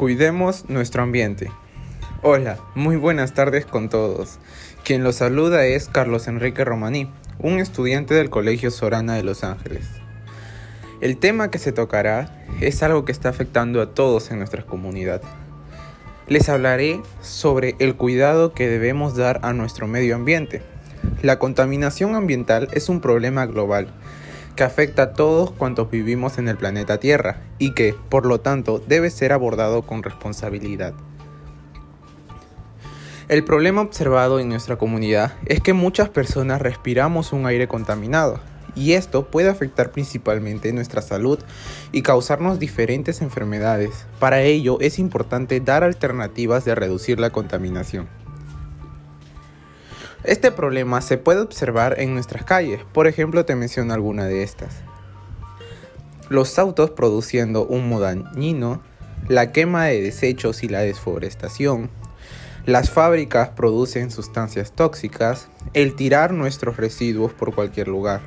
Cuidemos nuestro ambiente. Hola, muy buenas tardes con todos. Quien los saluda es Carlos Enrique Romaní, un estudiante del Colegio Sorana de Los Ángeles. El tema que se tocará es algo que está afectando a todos en nuestra comunidad. Les hablaré sobre el cuidado que debemos dar a nuestro medio ambiente. La contaminación ambiental es un problema global que afecta a todos cuantos vivimos en el planeta Tierra y que, por lo tanto, debe ser abordado con responsabilidad. El problema observado en nuestra comunidad es que muchas personas respiramos un aire contaminado y esto puede afectar principalmente nuestra salud y causarnos diferentes enfermedades. Para ello es importante dar alternativas de reducir la contaminación. Este problema se puede observar en nuestras calles, por ejemplo te menciono alguna de estas. Los autos produciendo humo dañino, la quema de desechos y la desforestación, las fábricas producen sustancias tóxicas, el tirar nuestros residuos por cualquier lugar.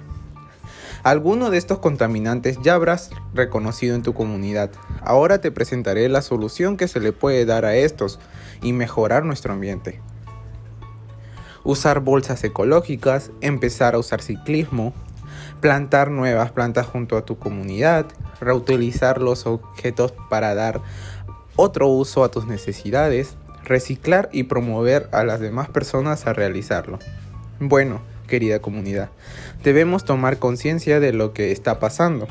Alguno de estos contaminantes ya habrás reconocido en tu comunidad. Ahora te presentaré la solución que se le puede dar a estos y mejorar nuestro ambiente usar bolsas ecológicas, empezar a usar ciclismo, plantar nuevas plantas junto a tu comunidad, reutilizar los objetos para dar otro uso a tus necesidades, reciclar y promover a las demás personas a realizarlo. Bueno, querida comunidad, debemos tomar conciencia de lo que está pasando.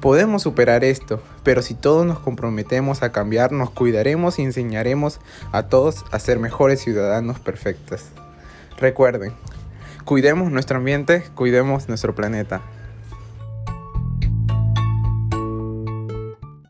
Podemos superar esto, pero si todos nos comprometemos a cambiar, nos cuidaremos y enseñaremos a todos a ser mejores ciudadanos perfectos. Recuerden, cuidemos nuestro ambiente, cuidemos nuestro planeta.